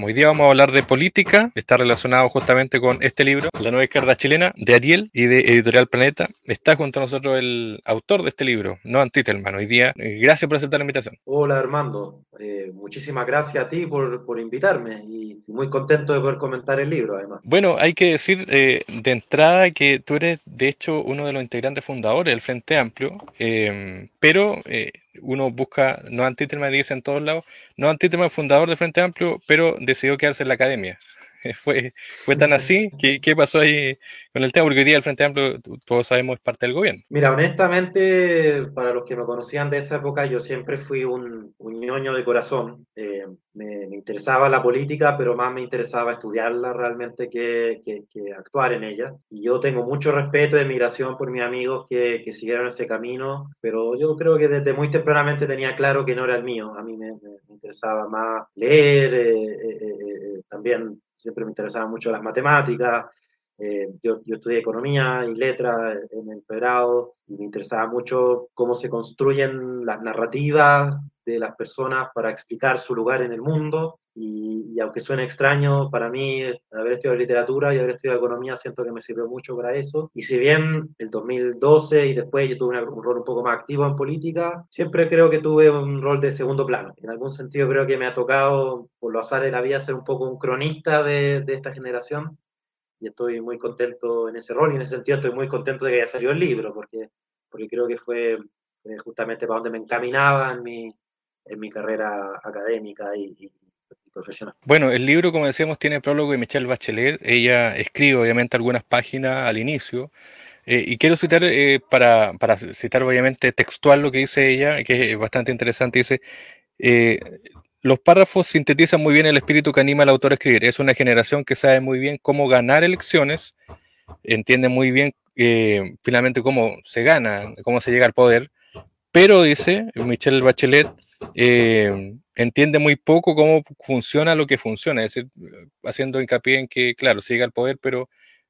Hoy día vamos a hablar de política, está relacionado justamente con este libro, La nueva izquierda chilena, de Ariel y de Editorial Planeta. Está junto a nosotros el autor de este libro, Noam Titelman. Hoy día, gracias por aceptar la invitación. Hola Armando, eh, muchísimas gracias a ti por, por, invitarme y muy contento de poder comentar el libro además. Bueno, hay que decir eh, de entrada que tú eres de hecho uno de los integrantes fundadores del Frente Amplio, pero uno busca, no Antitelman dice en todos lados, no Antitelman fundador del Frente Amplio, pero decidió quedarse en la academia. fue, fue tan así? ¿Qué, ¿Qué, pasó ahí con el tema? Porque hoy día el Frente Amplio, todos sabemos, es parte del gobierno. Mira, honestamente, para los que me conocían de esa época, yo siempre fui un, un ñoño de corazón. Eh, me, me, interesaba la política, pero más me interesaba estudiarla realmente que, que, que, actuar en ella. Y yo tengo mucho respeto y admiración por mis amigos que, que siguieron ese camino, pero yo creo que desde muy tempranamente tenía claro que no era el mío. A mí me, me, interesaba más leer, eh, eh, eh también siempre me interesaban mucho las matemáticas. Eh, yo, yo, estudié economía y letras en el pregrado y me interesaba mucho cómo se construyen las narrativas de las personas para explicar su lugar en el mundo. Y, y, aunque suene extraño, para mí haber estudiado literatura y haber estudiado economía siento que me sirvió mucho para eso. Y si bien el 2012 y después yo tuve un rol un poco más activo en política, siempre creo que tuve un rol de segundo plano. En algún sentido creo que me ha tocado, por lo azar de la vida, ser un poco un cronista de, de esta generación y estoy muy contento en ese rol y en ese sentido estoy muy contento de que haya salido el libro porque, porque creo que fue justamente para donde me encaminaba en mi, en mi carrera académica y, y, y, profesional. Bueno, el libro, como decíamos, tiene prólogo de Michelle Bachelet. Ella escribe, obviamente, algunas páginas al inicio. Eh, y quiero citar, eh, para, para citar, obviamente, textual lo que dice ella, que es bastante interesante. Dice, eh, los párrafos sintetizan muy bien el espíritu que anima al autor a escribir. Es una generación que sabe muy bien cómo ganar elecciones, entiende muy bien eh, finalmente cómo se gana, cómo se llega al poder, pero dice Michelle Bachelet, eh, entiende muy poco cómo funciona lo que funciona, es decir, haciendo hincapié en que, claro, se llega al poder, pero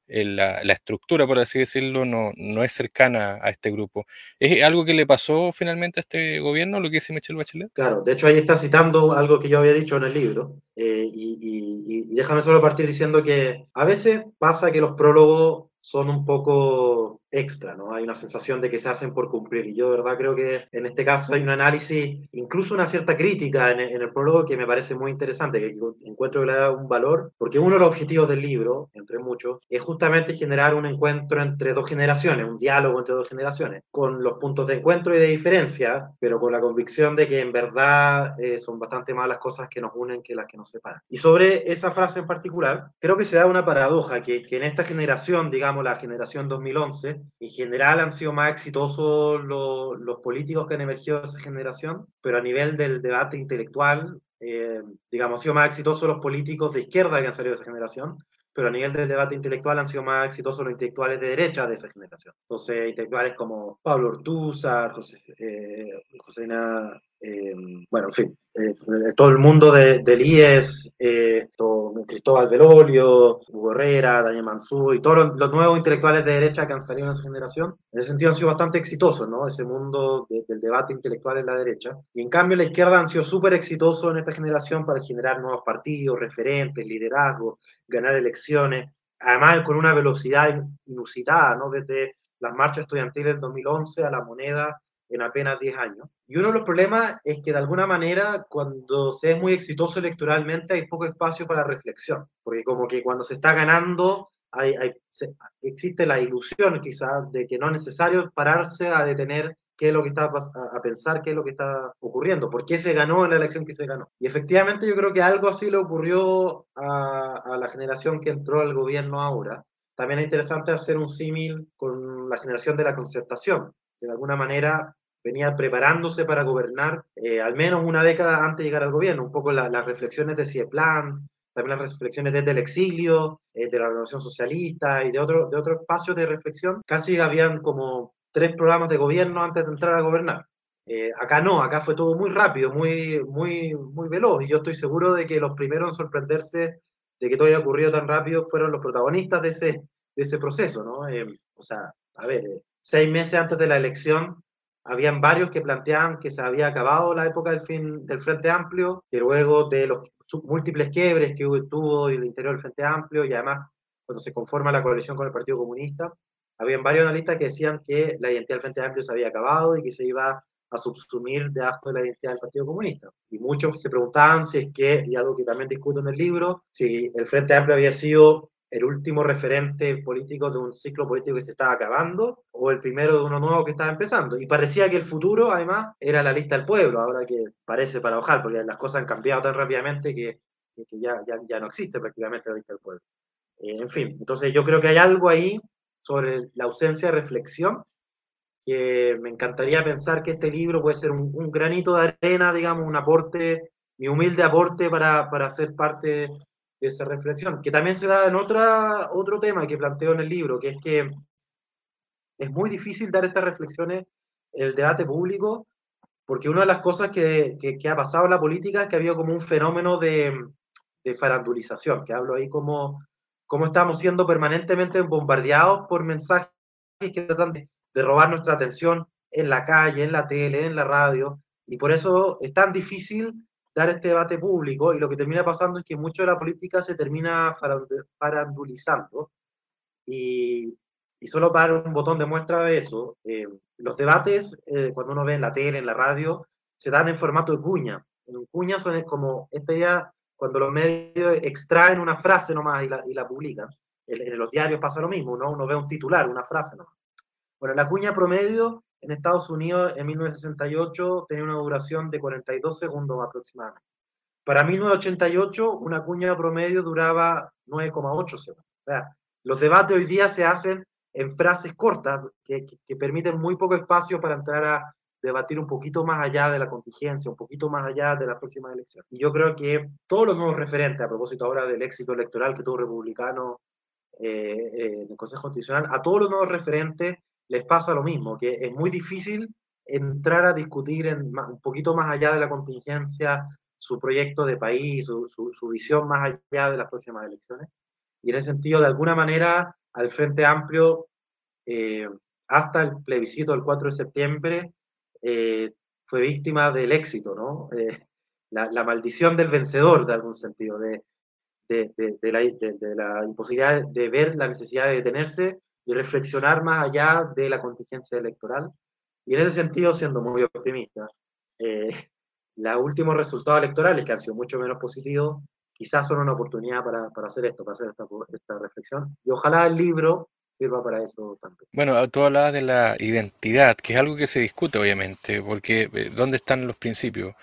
la, estructura, por así decirlo, no, no, es cercana a este grupo. ¿Es algo que le pasó finalmente a este gobierno, lo que dice Michelle Bachelet? Claro, de hecho ahí está citando algo que yo había dicho en el libro, eh, y, déjame solo partir diciendo que a veces pasa que los prólogos son un poco extra, ¿no? Hay una sensación de que se hacen por cumplir. Y yo de verdad creo que en este caso hay un análisis, incluso una cierta crítica en, en el prólogo que me parece muy interesante, que encuentro que le da un valor, porque uno de los objetivos del libro, entre muchos, es justamente generar un encuentro entre dos generaciones, un diálogo entre dos generaciones, con los puntos de encuentro y de diferencia, pero con la convicción de que en verdad eh, son bastante más las cosas que nos unen que las que nos separan. Y sobre esa frase en particular, creo que se da una paradoja, que, que en esta generación, digamos la generación 2011, en general han sido más exitosos los, políticos que han emergido de esa generación, pero a nivel del debate intelectual, eh, digamos, han sido más exitosos los políticos de izquierda que han salido de esa generación, pero a nivel del debate intelectual han sido más exitosos los intelectuales de derecha de esa generación. Entonces, intelectuales como Pablo Ortúzar, José, eh, eh, bueno, en fin, eh, todo el mundo de, del IES, eh, Cristóbal Belolio, Hugo Herrera, Daniel Mansú y todos los, nuevos intelectuales de derecha que han salido en esa generación, en ese sentido han sido bastante exitosos, ¿no? Ese mundo de, del debate intelectual en la derecha. Y en cambio la izquierda han sido súper exitosos en esta generación para generar nuevos partidos, referentes, liderazgos, ganar elecciones, además con una velocidad inusitada, ¿no? Desde las marchas estudiantiles del 2011 a la moneda en apenas 10 años. Y uno de los problemas es que de alguna manera cuando se es muy exitoso electoralmente hay poco espacio para reflexión, porque como que cuando se está ganando hay, hay, se, existe la ilusión quizás de que no es necesario pararse a detener qué es lo que está a, a pensar, qué es lo que está ocurriendo, por qué se ganó en la elección que se ganó. Y efectivamente yo creo que algo así le ocurrió a, a la generación que entró al gobierno ahora. También es interesante hacer un símil con la generación de la concertación, que de alguna manera venía preparándose para gobernar eh, al menos una década antes de llegar al gobierno, un poco la, las reflexiones de Cieplan, también las reflexiones desde el exilio, eh, de la Revolución Socialista y de otros de otro espacios de reflexión, casi habían como tres programas de gobierno antes de entrar a gobernar. Eh, acá no, acá fue todo muy rápido, muy, muy, muy veloz, y yo estoy seguro de que los primeros en sorprenderse de que todo haya ocurrido tan rápido fueron los protagonistas de ese, de ese proceso, ¿no? Eh, o sea, a ver, seis meses antes de la elección, habían varios que planteaban que se había acabado la época del fin del Frente Amplio, que luego de los múltiples quiebres que tuvo el interior del Frente Amplio y además cuando se conforma la coalición con el Partido Comunista, habían varios analistas que decían que la identidad del Frente Amplio se había acabado y que se iba a subsumir debajo de la identidad del Partido Comunista. Y muchos se preguntaban si es que, y algo que también discuto en el libro, si el Frente Amplio había sido el último referente político de un ciclo político que se estaba acabando o el primero de uno nuevo que estaba empezando. Y parecía que el futuro, además, era la lista del pueblo, ahora que parece para ojalá, porque las cosas han cambiado tan rápidamente que, que ya, ya, ya, no existe prácticamente la lista del pueblo. Eh, en fin, entonces yo creo que hay algo ahí sobre la ausencia de reflexión que me encantaría pensar que este libro puede ser un, un granito de arena, digamos, un aporte, mi humilde aporte para, para ser parte esa reflexión, que también se da en otra, otro tema que planteo en el libro, que es que es muy difícil dar estas reflexiones en el debate público, porque una de las cosas que, que, ha pasado en la política es que ha habido como un fenómeno de, de farandulización, que hablo ahí como, como estamos siendo permanentemente bombardeados por mensajes que tratan de, de robar nuestra atención en la calle, en la tele, en la radio, y por eso es tan difícil dar este debate público y lo que termina pasando es que mucho de la política se termina farandulizando y, y solo para un botón de muestra de eso, eh, los debates, eh, cuando uno ve en la tele, en la radio, se dan en formato de cuña. En cuña son como, esta idea, cuando los medios extraen una frase nomás y la, y la publican. En, en, los diarios pasa lo mismo, ¿no? uno ve un titular, una frase nomás. Bueno, la cuña promedio en Estados Unidos en 1968 tenía una duración de 42 segundos aproximadamente. Para 1988 una cuña promedio duraba 9,8 segundos. O sea, los debates hoy día se hacen en frases cortas que, que, que, permiten muy poco espacio para entrar a debatir un poquito más allá de la contingencia, un poquito más allá de la próxima elección. Y yo creo que todos los nuevos referentes, a propósito ahora del éxito electoral que tuvo republicano eh, eh, en el Consejo Constitucional, a todos los nuevos referentes les pasa lo mismo, que es muy difícil entrar a discutir en, un poquito más allá de la contingencia su proyecto de país, su, su, visión más allá de las próximas elecciones. Y en ese sentido, de alguna manera, al Frente Amplio, eh, hasta el plebiscito del 4 de septiembre, eh, fue víctima del éxito, ¿no? Eh, la, maldición del vencedor, de algún sentido, de, de, de, de, la imposibilidad de ver la necesidad de detenerse y reflexionar más allá de la contingencia electoral. Y en ese sentido, siendo muy optimista, eh, los últimos resultados electorales, que han sido mucho menos positivos, quizás son una oportunidad para, para hacer esto, para hacer esta, esta, reflexión. Y ojalá el libro sirva para eso también. Bueno, tú hablabas de la identidad, que es algo que se discute, obviamente, porque eh, ¿dónde están los principios?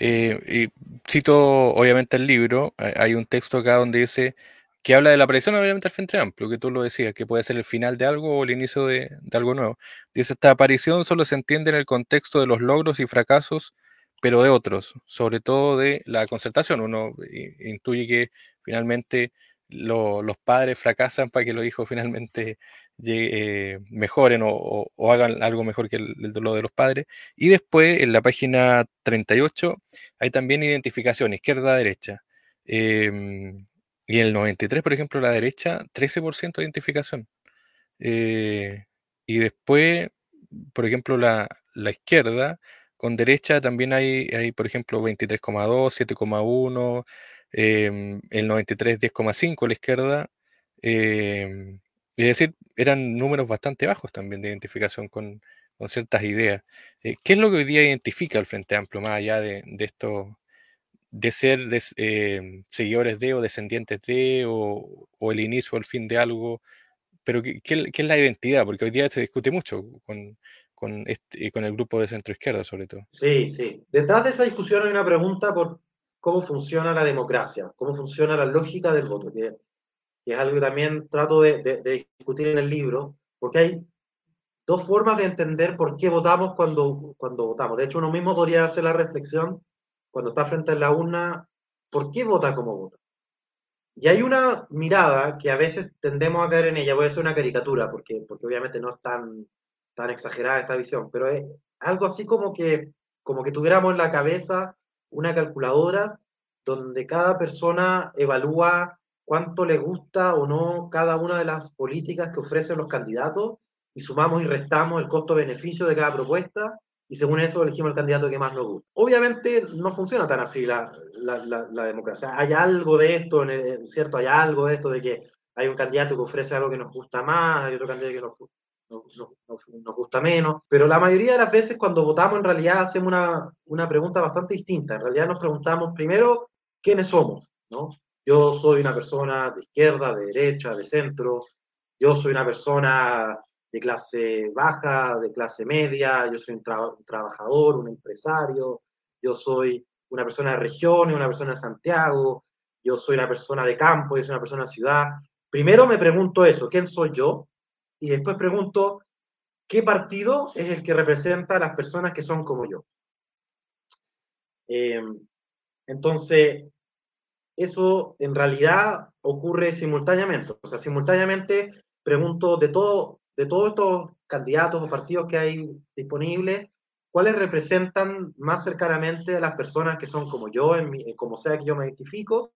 Eh, y cito, obviamente, el libro, hay un texto acá donde dice que habla de la aparición obviamente del Frente Amplio, que tú lo decías, que puede ser el final de algo o el inicio de, algo nuevo. Dice, esta aparición solo se entiende en el contexto de los logros y fracasos, pero de otros, sobre todo de la concertación. Uno intuye que finalmente lo, los padres fracasan para que los hijos finalmente eh, mejoren o, hagan algo mejor que el, el, lo de los padres. Y después, en la página 38, hay también identificación, izquierda-derecha. Eh, y el 93, por ejemplo, la derecha, 13% de identificación. Eh, y después, por ejemplo, la, la, izquierda, con derecha también hay, hay por ejemplo, 23,2, 7,1, eh, el 93, 10,5 la izquierda. Eh, es decir, eran números bastante bajos también de identificación con, con ciertas ideas. Eh, ¿Qué es lo que hoy día identifica el Frente Amplio, más allá de, de estos de ser des, eh, seguidores de o descendientes de o, o, el inicio o el fin de algo, pero ¿qué, qué, es la identidad? Porque hoy día se discute mucho con, con, este, con el grupo de centro izquierda sobre todo. Sí, sí. Detrás de esa discusión hay una pregunta por cómo funciona la democracia, cómo funciona la lógica del voto, que, que es algo que también trato de, de, de discutir en el libro, porque hay dos formas de entender por qué votamos cuando, cuando votamos. De hecho, uno mismo podría hacer la reflexión cuando está frente a la urna, ¿por qué vota como vota? Y hay una mirada que a veces tendemos a caer en ella, a hacer una caricatura, porque, porque obviamente no es tan, tan exagerada esta visión, pero es algo así como que, como que tuviéramos en la cabeza una calculadora donde cada persona evalúa cuánto le gusta o no cada una de las políticas que ofrecen los candidatos y sumamos y restamos el costo-beneficio de cada propuesta y según eso elegimos el candidato que más nos gusta. Obviamente no funciona tan así la, la, democracia. Hay algo de esto, ¿cierto? Hay algo de esto de que hay un candidato que ofrece algo que nos gusta más, hay otro candidato que nos, nos, gusta menos, pero la mayoría de las veces cuando votamos en realidad hacemos una, una pregunta bastante distinta. En realidad nos preguntamos primero quiénes somos, ¿no? Yo soy una persona de izquierda, de derecha, de centro, yo soy una persona de clase baja, de clase media, yo soy un, trabajador, un empresario, yo soy una persona de regiones, una persona de Santiago, yo soy una persona de campo, yo soy una persona de ciudad. Primero me pregunto eso, ¿quién soy yo? Y después pregunto, ¿qué partido es el que representa a las personas que son como yo? Em, entonces, eso en realidad ocurre simultáneamente. O sea, simultáneamente pregunto de todo, de todos estos candidatos o partidos que hay disponibles, ¿cuáles representan más cercanamente a las personas que son como yo, en como sea que yo me identifico?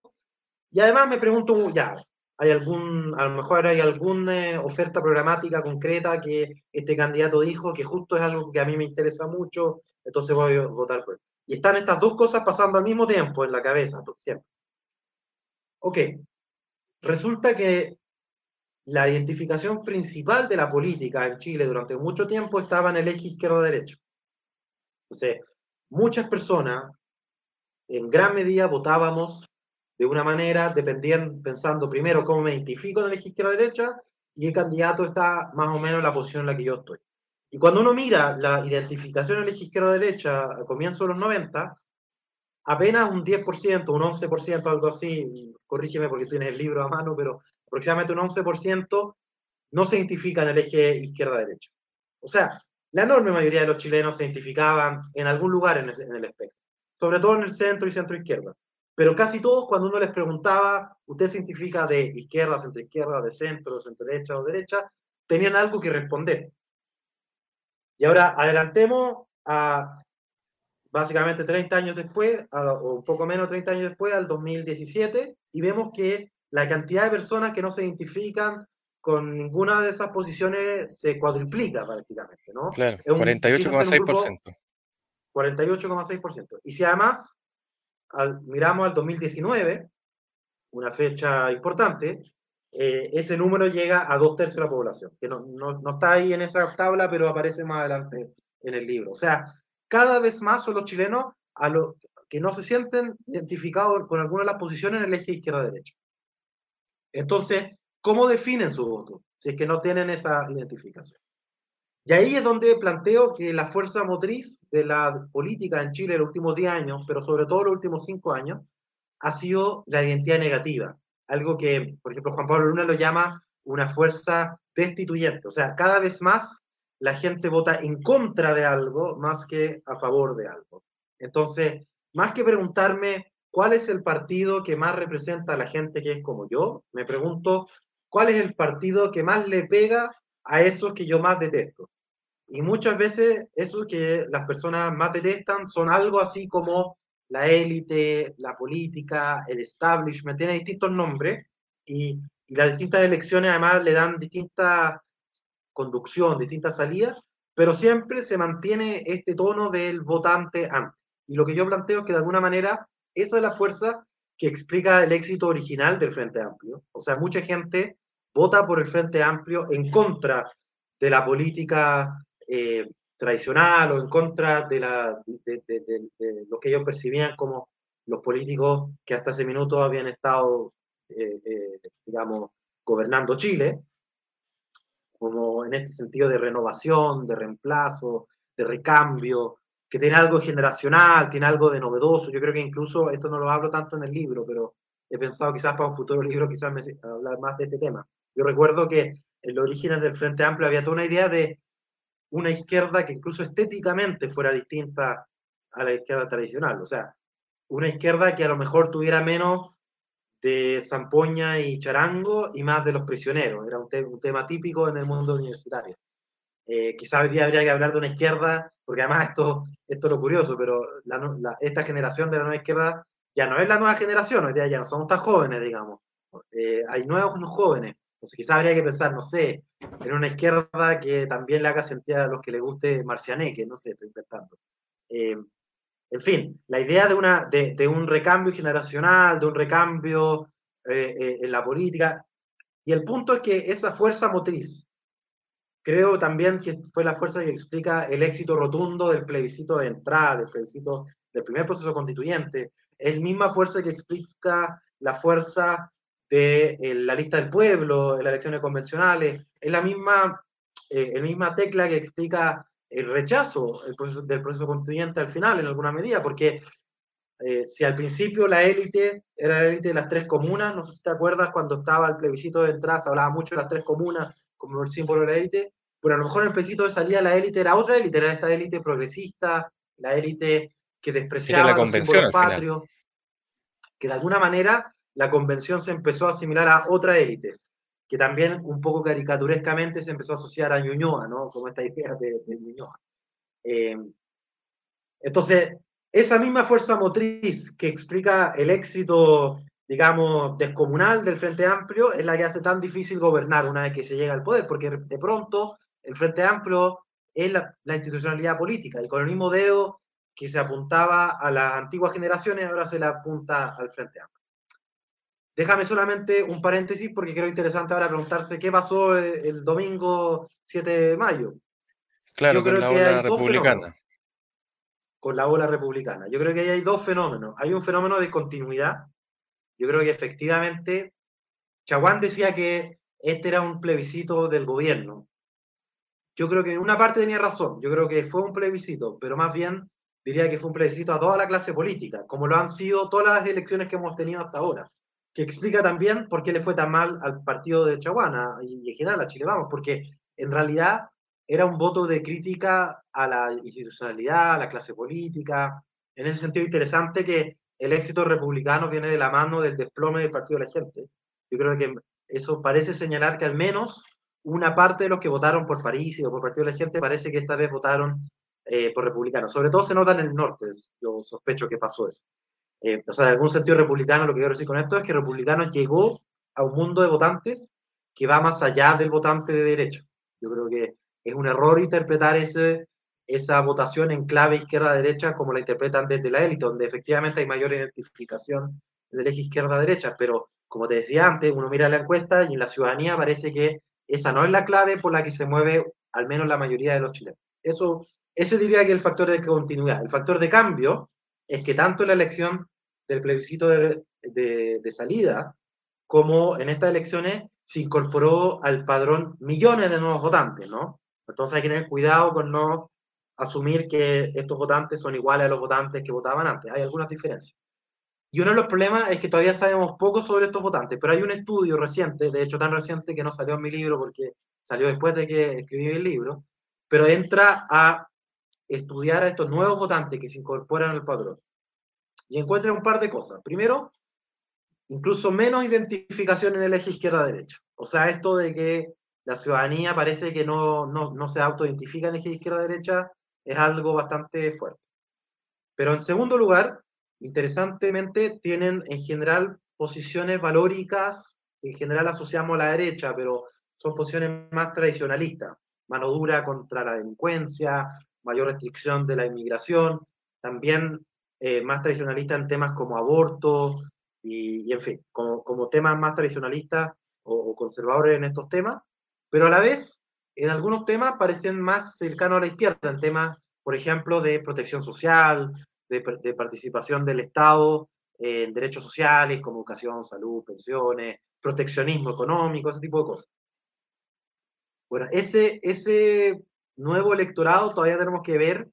Y además me pregunto, ya, ¿hay algún, a lo mejor hay alguna eh, oferta programática concreta que este candidato dijo que justo es algo que a mí me interesa mucho, entonces voy a votar por él? Y están estas dos cosas pasando al mismo tiempo en la cabeza, siempre. Ok, resulta que la identificación principal de la política en Chile durante mucho tiempo estaba en el eje izquierdo-derecho. Entonces, muchas personas, en gran medida, votábamos de una manera, dependiendo, pensando primero cómo me identifico en el eje izquierda-derecha y qué candidato está más o menos en la posición en la que yo estoy. Y cuando uno mira la identificación en el eje izquierda-derecha a comienzos de los 90, apenas un 10%, un 11%, algo así, corrígeme porque tienes el libro a mano, pero aproximadamente un 11%, no se identifica en el eje izquierda-derecha. O sea, la enorme mayoría de los chilenos se identificaban en algún lugar en el, espectro, sobre todo en el centro y centro-izquierda. Pero casi todos, cuando uno les preguntaba, ¿usted se identifica de izquierda, centro-izquierda, de centro, centro-derecha o derecha? Tenían algo que responder. Y ahora adelantemos a básicamente 30 años después, o un poco menos 30 años después, al 2017, y vemos que la cantidad de personas que no se identifican con ninguna de esas posiciones se cuadruplica prácticamente, ¿no? Claro, 48,6%. 48,6%. Y si además miramos al 2019, una fecha importante, eh, ese número llega a dos tercios de la población, que no, no, no, está ahí en esa tabla, pero aparece más adelante en el libro. O sea, cada vez más son los chilenos a los que no se sienten identificados con alguna de las posiciones en el eje izquierda-derecha. Entonces, ¿cómo definen su voto? Si es que no tienen esa identificación. Y ahí es donde planteo que la fuerza motriz de la política en Chile en los últimos 10 años, pero sobre todo los últimos 5 años, ha sido la identidad negativa. Algo que, por ejemplo, Juan Pablo Luna lo llama una fuerza destituyente. O sea, cada vez más la gente vota en contra de algo más que a favor de algo. Entonces, más que preguntarme ¿Cuál es el partido que más representa a la gente que es como yo? Me pregunto, ¿cuál es el partido que más le pega a esos que yo más detesto? Y muchas veces esos que las personas más detestan son algo así como la élite, la política, el establishment, tiene distintos nombres y, y las distintas elecciones además le dan distinta conducción, distintas salidas, pero siempre se mantiene este tono del votante antes. Y lo que yo planteo es que de alguna manera esa es la fuerza que explica el éxito original del Frente Amplio. O sea, mucha gente vota por el Frente Amplio en contra de la política eh, tradicional o en contra de, lo que ellos percibían como los políticos que hasta ese minuto habían estado, eh, eh, digamos, gobernando Chile, como en este sentido de renovación, de reemplazo, de recambio, que tiene algo generacional, tiene algo de novedoso. Yo creo que incluso, esto no lo hablo tanto en el libro, pero he pensado quizás para un futuro libro quizás me, hablar más de este tema. Yo recuerdo que en los orígenes del Frente Amplio había toda una idea de una izquierda que incluso estéticamente fuera distinta a la izquierda tradicional. O sea, una izquierda que a lo mejor tuviera menos de zampoña y charango y más de los prisioneros. Era un, un tema típico en el mundo universitario. Eh, quizás hoy día habría que hablar de una izquierda, porque además esto, esto es lo curioso, pero esta generación de la nueva izquierda ya no es la nueva generación, hoy día ya no somos tan jóvenes, digamos. Eh, hay nuevos jóvenes, Entonces quizás habría que pensar, no sé, en una izquierda que también le haga sentir a los que le guste Marcianeque, no sé, estoy inventando. Eh, en fin, la idea de, una, de, un recambio generacional, de un recambio eh, eh, en la política, y el punto es que esa fuerza motriz, creo también que fue la fuerza que explica el éxito rotundo del plebiscito de entrada, del plebiscito del primer proceso constituyente, es misma fuerza que explica la fuerza de eh, la lista del pueblo, en las elecciones convencionales, es la misma, eh, misma tecla que explica el rechazo del proceso constituyente al final, en alguna medida, porque eh, si al principio la élite era la élite de las tres comunas, no sé si te acuerdas cuando estaba el plebiscito de entrada, se hablaba mucho de las tres comunas como el símbolo de la élite, pero a lo mejor en el plebiscito de salida la élite era otra élite, era esta élite progresista, la élite que despreciaba la convención, los símbolos que de alguna manera la convención se empezó a asimilar a otra élite, que también un poco caricaturescamente se empezó a asociar a Ñuñoa, ¿no? Como esta idea de, Ñuñoa. Eh, entonces, esa misma fuerza motriz que explica el éxito, digamos, descomunal del Frente Amplio es la que hace tan difícil gobernar una vez que se llega al poder, porque de pronto el Frente Amplio es la, la institucionalidad política y con el mismo dedo que se apuntaba a las antiguas generaciones, ahora se le apunta al Frente Amplio. Déjame solamente un paréntesis porque creo interesante ahora preguntarse qué pasó el, domingo 7 de mayo. Claro, con la ola republicana. Con la ola republicana. Yo creo que ahí hay dos fenómenos. Hay un fenómeno de continuidad. Yo creo que efectivamente Chaguán decía que este era un plebiscito del gobierno. Yo creo que en una parte tenía razón. Yo creo que fue un plebiscito, pero más bien diría que fue un plebiscito a toda la clase política, como lo han sido todas las elecciones que hemos tenido hasta ahora, que explica también por qué le fue tan mal al partido de Chaguana y en general a Chile Vamos, porque en realidad era un voto de crítica a la institucionalidad, a la clase política. En ese sentido, interesante que el éxito republicano viene de la mano del desplome del partido de la gente. Yo creo que eso parece señalar que al menos una parte de los que votaron por París o por Partido de la Gente parece que esta vez votaron eh, por republicanos. Sobre todo se nota en el norte, yo sospecho que pasó eso. Eh, o sea, en algún sentido republicano, lo que quiero decir con esto es que republicano llegó a un mundo de votantes que va más allá del votante de derecha. Yo creo que es un error interpretar ese, esa votación en clave izquierda-derecha como la interpretan desde la élite, donde efectivamente hay mayor identificación del eje izquierda-derecha, pero como te decía antes, uno mira la encuesta y en la ciudadanía parece que esa no es la clave por la que se mueve al menos la mayoría de los chilenos. Eso ese diría que es el factor de continuidad. El factor de cambio es que tanto en la elección del plebiscito de, de, salida como en estas elecciones se incorporó al padrón millones de nuevos votantes, ¿no? Entonces hay que tener cuidado con no asumir que estos votantes son iguales a los votantes que votaban antes. Hay algunas diferencias. Y uno de los problemas es que todavía sabemos poco sobre estos votantes, pero hay un estudio reciente, de hecho tan reciente que no salió en mi libro porque salió después de que escribí el libro, pero entra a estudiar a estos nuevos votantes que se incorporan al padrón y encuentran un par de cosas. Primero, incluso menos identificación en el eje izquierda-derecha. O sea, esto de que la ciudadanía parece que no, no, no se autoidentifica en el eje izquierda-derecha es algo bastante fuerte. Pero en segundo lugar, interesantemente, tienen en general posiciones valóricas, en general asociamos a la derecha, pero son posiciones más tradicionalistas, mano dura contra la delincuencia, mayor restricción de la inmigración, también eh, más tradicionalista en temas como aborto y, en fin, como, como, temas más tradicionalistas o, conservadores en estos temas, pero a la vez en algunos temas parecen más cercanos a la izquierda, en temas, por ejemplo, de protección social, de, de participación del Estado en derechos sociales como educación, salud, pensiones, proteccionismo económico, ese tipo de cosas. Bueno, ese, ese nuevo electorado todavía tenemos que ver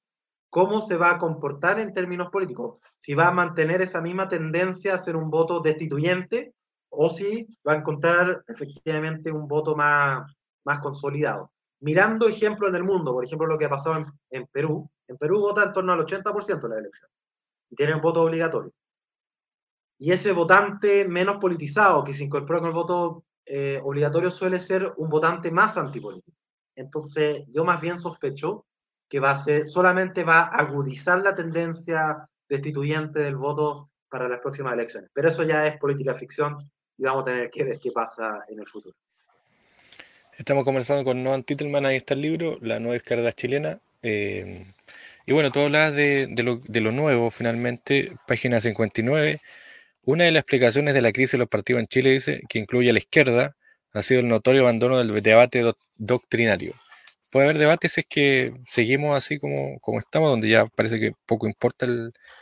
cómo se va a comportar en términos políticos, si va a mantener esa misma tendencia a ser un voto destituyente o si va a encontrar efectivamente un voto más, más consolidado. Mirando ejemplos en el mundo, por ejemplo lo que ha pasado en, en Perú, en Perú vota en torno al 80% de la elección y tiene un voto obligatorio. Y ese votante menos politizado que se incorpora con el voto eh, obligatorio suele ser un votante más antipolítico. Entonces, yo más bien sospecho que va a ser, solamente va a agudizar la tendencia destituyente del voto para las próximas elecciones. Pero eso ya es política ficción y vamos a tener que ver qué pasa en el futuro. Estamos conversando con Noam Titelman, ahí está el libro, La Nueva Izquierda Chilena. eh, y bueno, todo habla de, lo, nuevo, finalmente, página 59. Una de las explicaciones de la crisis de los partidos en Chile dice que incluye a la izquierda, ha sido el notorio abandono del debate doc- doctrinario. Puede haber debates si es que seguimos así como, como estamos, donde ya parece que poco importa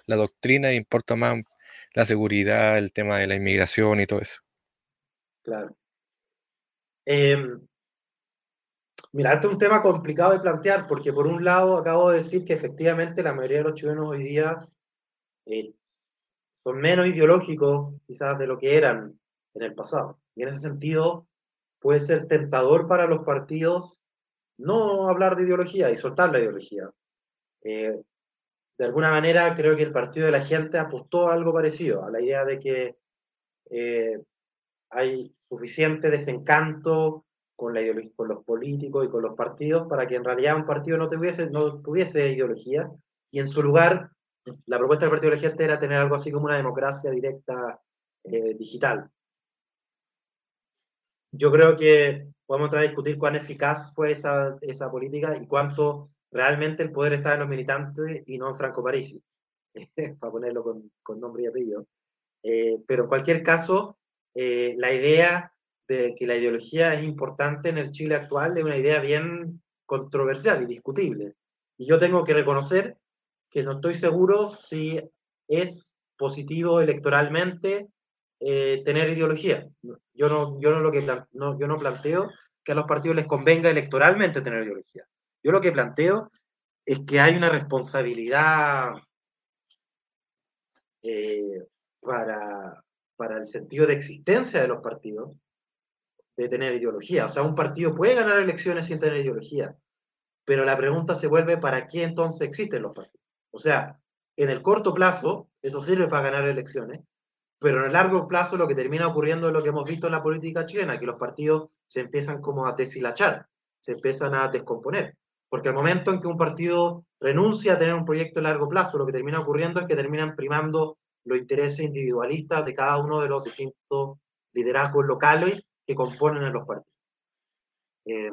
la doctrina, importa más la seguridad, el tema de la inmigración y todo eso. Claro. Eh, mira, este es un tema complicado de plantear porque por un lado acabo de decir que efectivamente la mayoría de los chilenos hoy día eh, son menos ideológicos quizás de lo que eran en el pasado. Y en ese sentido puede ser tentador para los partidos no hablar de ideología y soltar la ideología. Eh, de alguna manera creo que el Partido de la Gente apostó a algo parecido, a la idea de que eh, hay suficiente desencanto con, la con los políticos y con los partidos para que en realidad un partido no tuviese, no tuviese ideología y en su lugar la propuesta del Partido de la Gente era tener algo así como una democracia directa eh, digital. Yo creo que podemos entrar a discutir cuán eficaz fue esa, esa política y cuánto realmente el poder estaba en los militantes y no en Franco Parisi, para ponerlo con, con, nombre y apellido. Eh, pero en cualquier caso, eh, la idea de que la ideología es importante en el Chile actual es una idea bien controversial y discutible. Y yo tengo que reconocer que no estoy seguro si es positivo electoralmente eh, tener ideología. Yo no, yo, no lo que yo no planteo que a los partidos les convenga electoralmente tener ideología. Yo lo que planteo es que hay una responsabilidad eh, para, para el sentido de existencia de los partidos de tener ideología. O sea, un partido puede ganar elecciones sin tener ideología, pero la pregunta se vuelve, ¿para qué entonces existen los partidos? O sea, en el corto plazo, eso sirve para ganar elecciones, pero en el largo plazo lo que termina ocurriendo es lo que hemos visto en la política chilena, que los partidos se empiezan como a deshilachar, se empiezan a descomponer. Porque al momento en que un partido renuncia a tener un proyecto a largo plazo, lo que termina ocurriendo es que terminan primando los intereses individualistas de cada uno de los distintos liderazgos locales que componen en los partidos. Eh,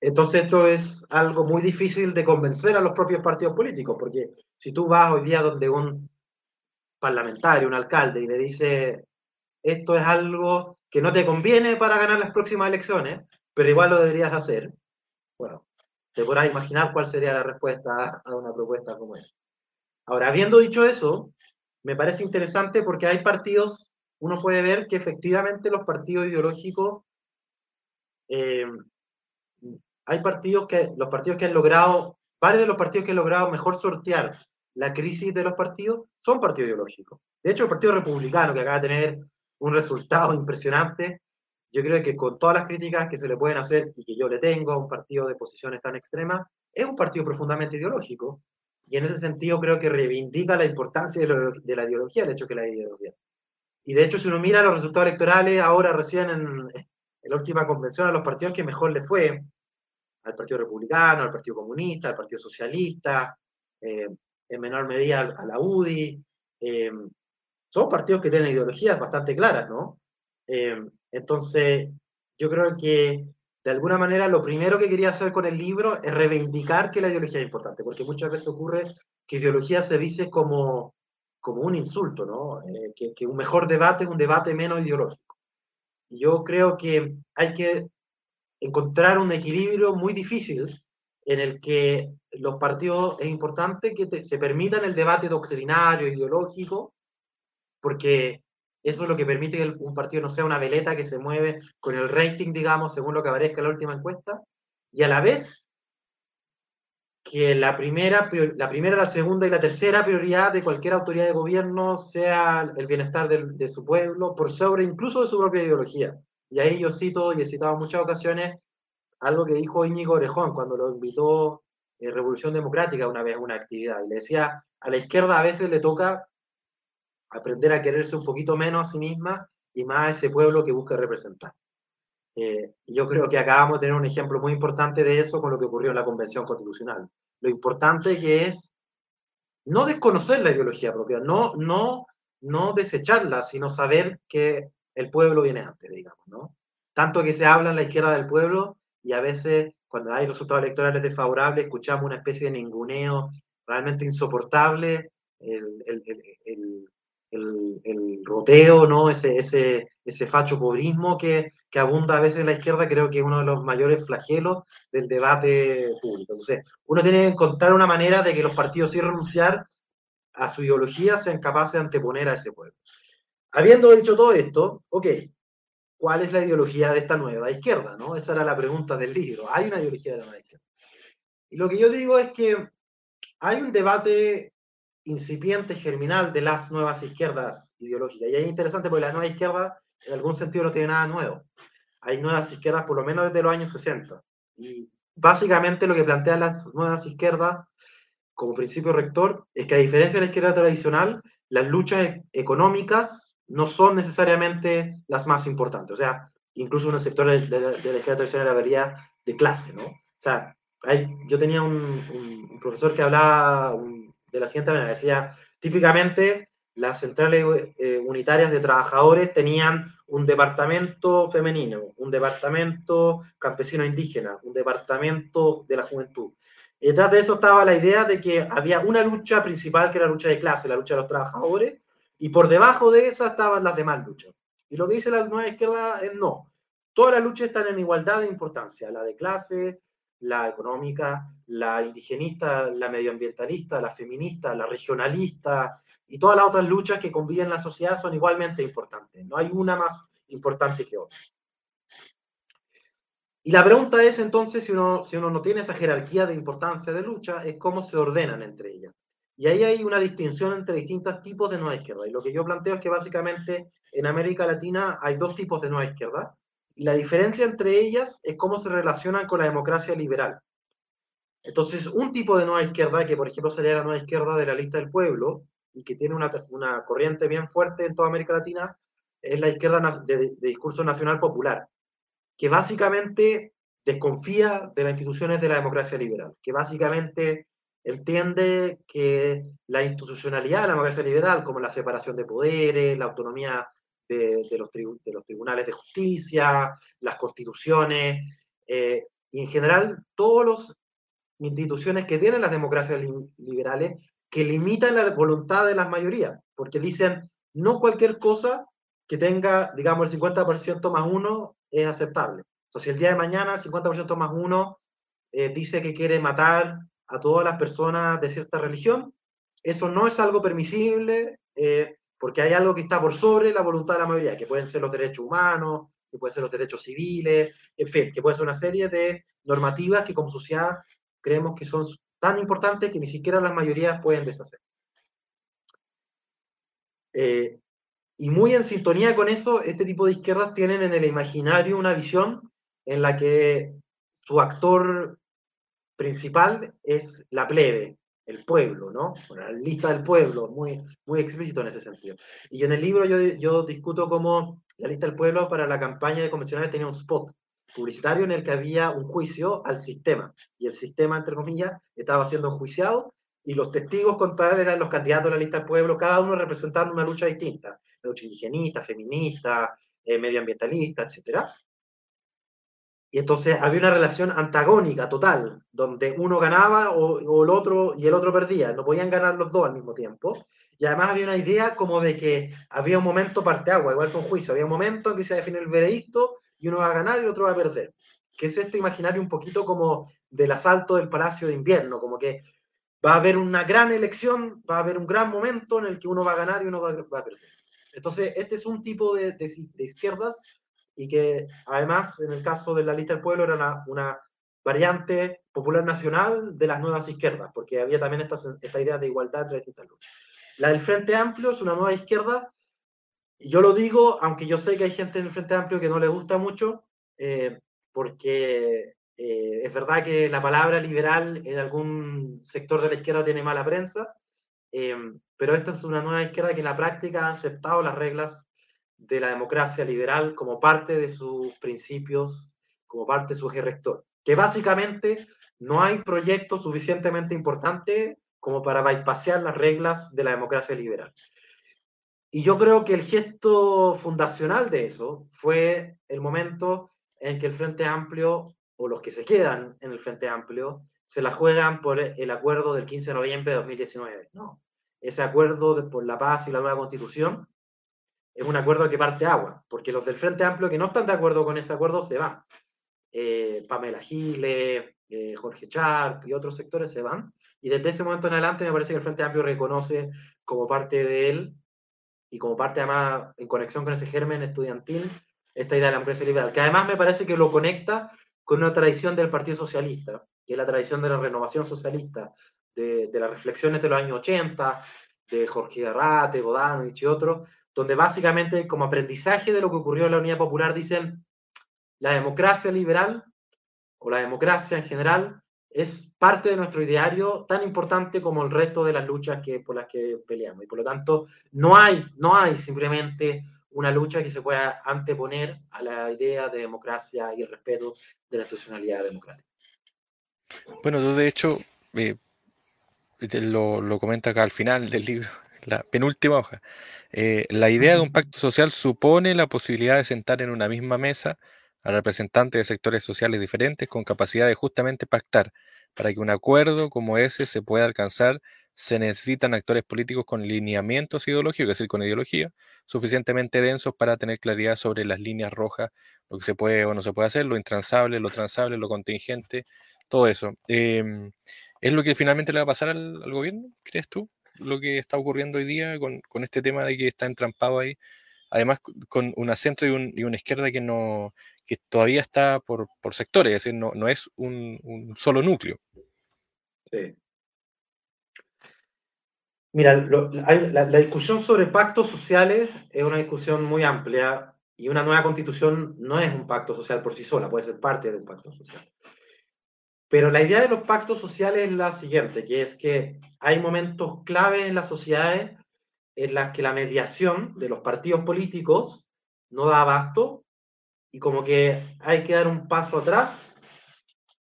entonces esto es algo muy difícil de convencer a los propios partidos políticos, porque si tú vas hoy día donde un parlamentario, un alcalde, y le dice, esto es algo que no te conviene para ganar las próximas elecciones, pero igual lo deberías hacer, bueno, te podrás imaginar cuál sería la respuesta a una propuesta como esa. Ahora, habiendo dicho eso, me parece interesante porque hay partidos, uno puede ver que efectivamente los partidos ideológicos, eh, hay partidos que, los partidos que han logrado, varios de los partidos que han logrado mejor sortear la crisis de los partidos son partidos ideológicos. De hecho, el Partido Republicano, que acaba de tener un resultado impresionante, yo creo que con todas las críticas que se le pueden hacer y que yo le tengo a un partido de posiciones tan extremas, es un partido profundamente ideológico. Y en ese sentido creo que reivindica la importancia de, la ideología, el hecho que la ideología. Y de hecho, si uno mira los resultados electorales, ahora recién en, en la última convención, a los partidos que mejor le fue, al Partido Republicano, al Partido Comunista, al Partido Socialista, eh, en menor medida a la UDI. Eh, son partidos que tienen ideologías bastante claras, ¿no? Eh, entonces, yo creo que de alguna manera lo primero que quería hacer con el libro es reivindicar que la ideología es importante, porque muchas veces ocurre que ideología se dice como, como un insulto, ¿no? Eh, que, un mejor debate es un debate menos ideológico. Yo creo que hay que encontrar un equilibrio muy difícil en el que los partidos es importante que te, se permitan el debate doctrinario, ideológico, porque eso es lo que permite que un partido no sea una veleta que se mueve con el rating, digamos, según lo que aparezca en la última encuesta, y a la vez que la primera, la primera, la segunda y la tercera prioridad de cualquier autoridad de gobierno sea el bienestar de, su pueblo, por sobre incluso de su propia ideología. Y ahí yo cito, y he citado en muchas ocasiones, algo que dijo Íñigo Orejón cuando lo invitó eh, Revolución Democrática una vez a una actividad. Y le decía, a la izquierda a veces le toca aprender a quererse un poquito menos a sí misma y más a ese pueblo que busca representar. Eh, yo creo que acabamos de tener un ejemplo muy importante de eso con lo que ocurrió en la Convención Constitucional. Lo importante que es no desconocer la ideología propia, no, no, no desecharla, sino saber que el pueblo viene antes, digamos, ¿no? tanto que se habla en la izquierda del pueblo y a veces cuando hay resultados electorales desfavorables escuchamos una especie de ninguneo realmente insoportable, el, el, el, el roteo, ¿no? ese, ese, ese facho pobrismo que, que abunda a veces en la izquierda, creo que es uno de los mayores flagelos del debate público. Entonces, uno tiene que encontrar una manera de que los partidos, sin renunciar a su ideología, sean capaces de anteponer a ese pueblo. Habiendo dicho todo esto, ok, ¿cuál es la ideología de esta nueva izquierda? ¿no? Esa era la pregunta del libro. ¿Hay una ideología de la nueva izquierda? Y lo que yo digo es que hay un debate incipiente, germinal de las nuevas izquierdas ideológicas. Y es interesante porque la nueva izquierda en algún sentido no tiene nada nuevo. Hay nuevas izquierdas por lo menos desde los años 60. Y básicamente lo que plantean las nuevas izquierdas como principio rector es que a diferencia de la izquierda tradicional, las luchas e-, económicas no son necesariamente las más importantes. O sea, incluso en el sector de, la, izquierda tradicional habría de clase, ¿no? O sea, hay, yo tenía un, un, profesor que hablaba de la siguiente manera, decía, típicamente las centrales eh, unitarias de trabajadores tenían un departamento femenino, un departamento campesino indígena, un departamento de la juventud. Y detrás de eso estaba la idea de que había una lucha principal que era la lucha de clase, la lucha de los trabajadores, y por debajo de esa estaban las demás luchas. Y lo que dice la nueva izquierda es no. Todas las luchas están en igualdad de importancia, la de clase, la económica, la indigenista, la medioambientalista, la feminista, la regionalista y todas las otras luchas que conviven en la sociedad son igualmente importantes. No hay una más importante que otra. Y la pregunta es entonces, si uno, si uno no tiene esa jerarquía de importancia de lucha, es cómo se ordenan entre ellas. Y ahí hay una distinción entre distintos tipos de nueva izquierda. Y lo que yo planteo es que básicamente en América Latina hay dos tipos de nueva izquierda. Y la diferencia entre ellas es cómo se relacionan con la democracia liberal. Entonces, un tipo de nueva izquierda, que por ejemplo sería la nueva izquierda de la lista del pueblo, y que tiene una, una corriente bien fuerte en toda América Latina, es la izquierda de, discurso nacional popular, que básicamente desconfía de las instituciones de la democracia liberal, que básicamente entiende que la institucionalidad de la democracia liberal, como la separación de poderes, la autonomía de, los, de los, tribunales de justicia, las constituciones, eh, y en general todas las instituciones que tienen las democracias liberales que limitan la voluntad de las mayorías, porque dicen no cualquier cosa que tenga, digamos, el 50% más uno es aceptable. O sea, si el día de mañana el 50% más uno eh, dice que quiere matar a todas las personas de cierta religión, eso no es algo permisible, eh, porque hay algo que está por sobre la voluntad de la mayoría, que pueden ser los derechos humanos, que pueden ser los derechos civiles, en fin, que puede ser una serie de normativas que como sociedad creemos que son tan importantes que ni siquiera las mayorías pueden deshacer. Eh, y muy en sintonía con eso, este tipo de izquierdas tienen en el imaginario una visión en la que su actor principal es la plebe, el pueblo, ¿no? la lista del pueblo, muy, muy explícito en ese sentido. Y en el libro yo, yo discuto cómo la lista del pueblo para la campaña de convencionales tenía un spot publicitario en el que había un juicio al sistema. Y el sistema, entre comillas, estaba siendo enjuiciado y los testigos contra él eran los candidatos de la lista del pueblo, cada uno representando una lucha distinta. Una lucha indigenista, feminista, eh, medioambientalista, etcétera. Y entonces había una relación antagónica total, donde uno ganaba o, el otro y el otro perdía. No podían ganar los dos al mismo tiempo. Y además había una idea como de que había un momento parte agua, igual un juicio. Había un momento en que se define el veredicto y uno va a ganar y el otro va a perder. Que es este imaginario un poquito como del asalto del Palacio de Invierno, como que va a haber una gran elección, va a haber un gran momento en el que uno va a ganar y uno va, a perder. Entonces, este es un tipo de, de, de izquierdas y que además en el caso de la lista del pueblo era una, variante popular nacional de las nuevas izquierdas, porque había también esta, esta idea de igualdad entre distintas luchas. La del Frente Amplio es una nueva izquierda, yo lo digo, aunque yo sé que hay gente en el Frente Amplio que no le gusta mucho, eh, porque eh, es verdad que la palabra liberal en algún sector de la izquierda tiene mala prensa, eh, pero esta es una nueva izquierda que en la práctica ha aceptado las reglas de la democracia liberal como parte de sus principios, como parte de su eje rector. Que básicamente no hay proyecto suficientemente importante como para bypassear las reglas de la democracia liberal. Y yo creo que el gesto fundacional de eso fue el momento en que el Frente Amplio, o los que se quedan en el Frente Amplio, se la juegan por el acuerdo del 15 de noviembre de 2019. No, ese acuerdo por la paz y la nueva constitución es un acuerdo que parte agua, porque los del Frente Amplio que no están de acuerdo con ese acuerdo se van. Eh, Pamela Giles, eh, Jorge Charp y otros sectores se van. Y desde ese momento en adelante me parece que el Frente Amplio reconoce como parte de él y como parte además en conexión con ese germen estudiantil esta idea de la empresa liberal, que además me parece que lo conecta con una tradición del Partido Socialista, que es la tradición de la renovación socialista, de, las reflexiones de los años 80, de Jorge Garrate, Bodanovich y otros, donde básicamente como aprendizaje de lo que ocurrió en la Unidad Popular dicen la democracia liberal o la democracia en general es parte de nuestro ideario tan importante como el resto de las luchas que, por las que peleamos. Y por lo tanto, no hay, no hay simplemente una lucha que se pueda anteponer a la idea de democracia y el respeto de la institucionalidad democrática. Bueno, tú de hecho eh, lo, lo comenta acá al final del libro, la penúltima hoja. Eh, la idea de un pacto social supone la posibilidad de sentar en una misma mesa a representantes de sectores sociales diferentes con capacidad de justamente pactar. Para que un acuerdo como ese se pueda alcanzar, se necesitan actores políticos con lineamientos ideológicos, es decir, con ideología, suficientemente densos para tener claridad sobre las líneas rojas, lo que se puede o no se puede hacer, lo intransable, lo transable, lo contingente, todo eso. Em, ¿Es lo que finalmente le va a pasar al, gobierno, crees tú? Lo que está ocurriendo hoy día con, con este tema de que está entrampado ahí además con una centro y, una izquierda que no que todavía está por, sectores, es decir, no, no es un, solo núcleo. Sí. Mira, la, discusión sobre pactos sociales es una discusión muy amplia y una nueva constitución no es un pacto social por sí sola, puede ser parte de un pacto social. Pero la idea de los pactos sociales es la siguiente, que es que hay momentos clave en las sociedades en las que la mediación de los partidos políticos no da abasto y como que hay que dar un paso atrás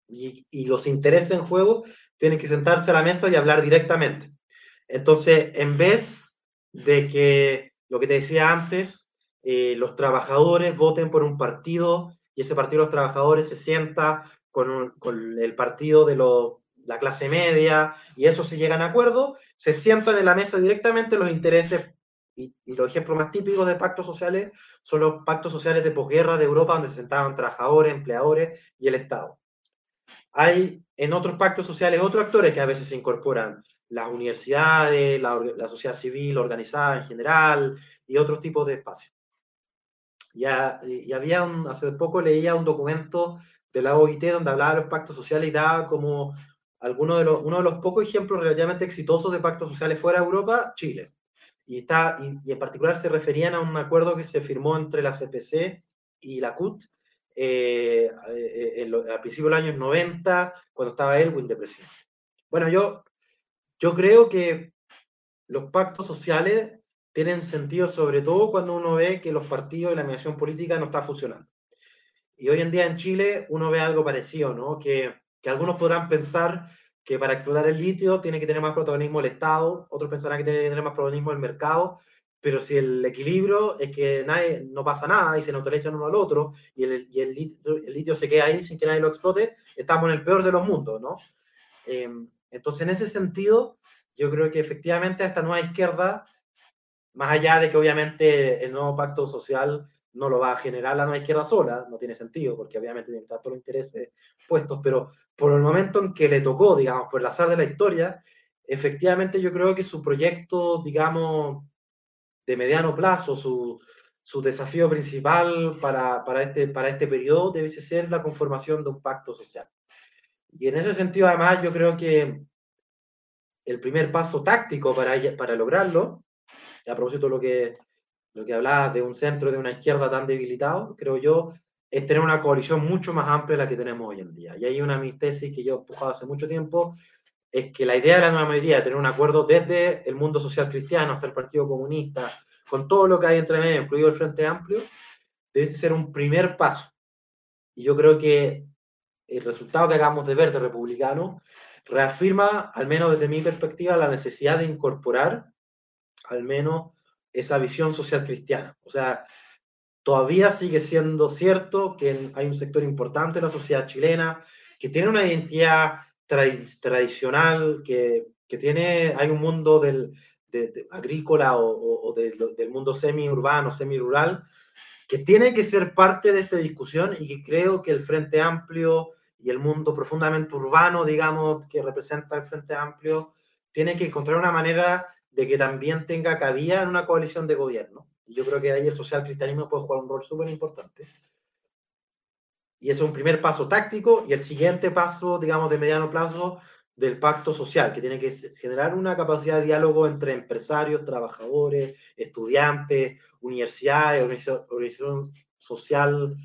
y, los intereses en juego tienen que sentarse a la mesa y hablar directamente. Entonces, en vez de que lo que te decía antes, eh, los trabajadores voten por un partido y ese partido de los trabajadores se sienta con, con el partido de la clase media, y eso se llegan a acuerdo, se sientan en la mesa directamente los intereses, y, los ejemplos más típicos de pactos sociales son los pactos sociales de posguerra de Europa, donde se sentaban trabajadores, empleadores y el Estado. Hay en otros pactos sociales otros actores que a veces se incorporan, las universidades, la, sociedad civil organizada en general y otros tipos de espacios. Ya, y había hace poco leía un documento de la OIT donde hablaba de los pactos sociales y daba como alguno de los, uno de los pocos ejemplos relativamente exitosos de pactos sociales fuera de Europa, Chile. Y, está, y, en particular se referían a un acuerdo que se firmó entre la CPC y la CUT eh, eh, al principio de los años 90, cuando estaba Elwin de presidente. Bueno, yo, yo creo que los pactos sociales tienen sentido sobre todo cuando uno ve que los partidos y la mediación política no están funcionando. Y hoy en día en Chile uno ve algo parecido, ¿no? Que que algunos podrán pensar que para explotar el litio tiene que tener más protagonismo el Estado, otros pensarán que tiene que tener más protagonismo el mercado, pero si el equilibrio es que nadie, no pasa nada y se neutralizan uno al otro y, el, y el, litio, el, litio, se queda ahí sin que nadie lo explote, estamos en el peor de los mundos, ¿no? Em, entonces, en ese sentido, yo creo que efectivamente esta nueva izquierda, más allá de que obviamente el nuevo pacto social no lo va a generar la nueva izquierda sola, no tiene sentido, porque obviamente tiene todos los intereses puestos, pero por el momento en que le tocó, digamos, por el azar de la historia, efectivamente yo creo que su proyecto, digamos, de mediano plazo, su, su desafío principal para, para, este, para este periodo debe ser la conformación de un pacto social. Y en ese sentido, además, yo creo que el primer paso táctico para, para lograrlo, a propósito de lo que lo que hablabas de un centro de una izquierda tan debilitado, creo yo, es tener una coalición mucho más amplia de la que tenemos hoy en día. Y hay una mi tesis que yo he empujado hace mucho tiempo, es que la idea de la nueva mayoría de tener un acuerdo desde el mundo social cristiano hasta el Partido Comunista, con todo lo que hay entre medio, incluido el Frente Amplio, debe ser un primer paso. Y yo creo que el resultado que acabamos de ver de republicano reafirma, al menos desde mi perspectiva, la necesidad de incorporar al menos esa visión social cristiana. O sea, todavía sigue siendo cierto que hay un sector importante de la sociedad chilena que tiene una identidad tradicional, que, que, tiene, hay un mundo del, agrícola o, del mundo semi-urbano, semi-rural, que tiene que ser parte de esta discusión y creo que el Frente Amplio y el mundo profundamente urbano, digamos, que representa el Frente Amplio, tiene que encontrar una manera de que también tenga cabida en una coalición de gobierno. Y yo creo que ahí el social cristianismo puede jugar un rol súper importante. Y ese es un primer paso táctico y el siguiente paso, digamos, de mediano plazo del pacto social, que tiene que generar una capacidad de diálogo entre empresarios, trabajadores, estudiantes, universidades, organización social.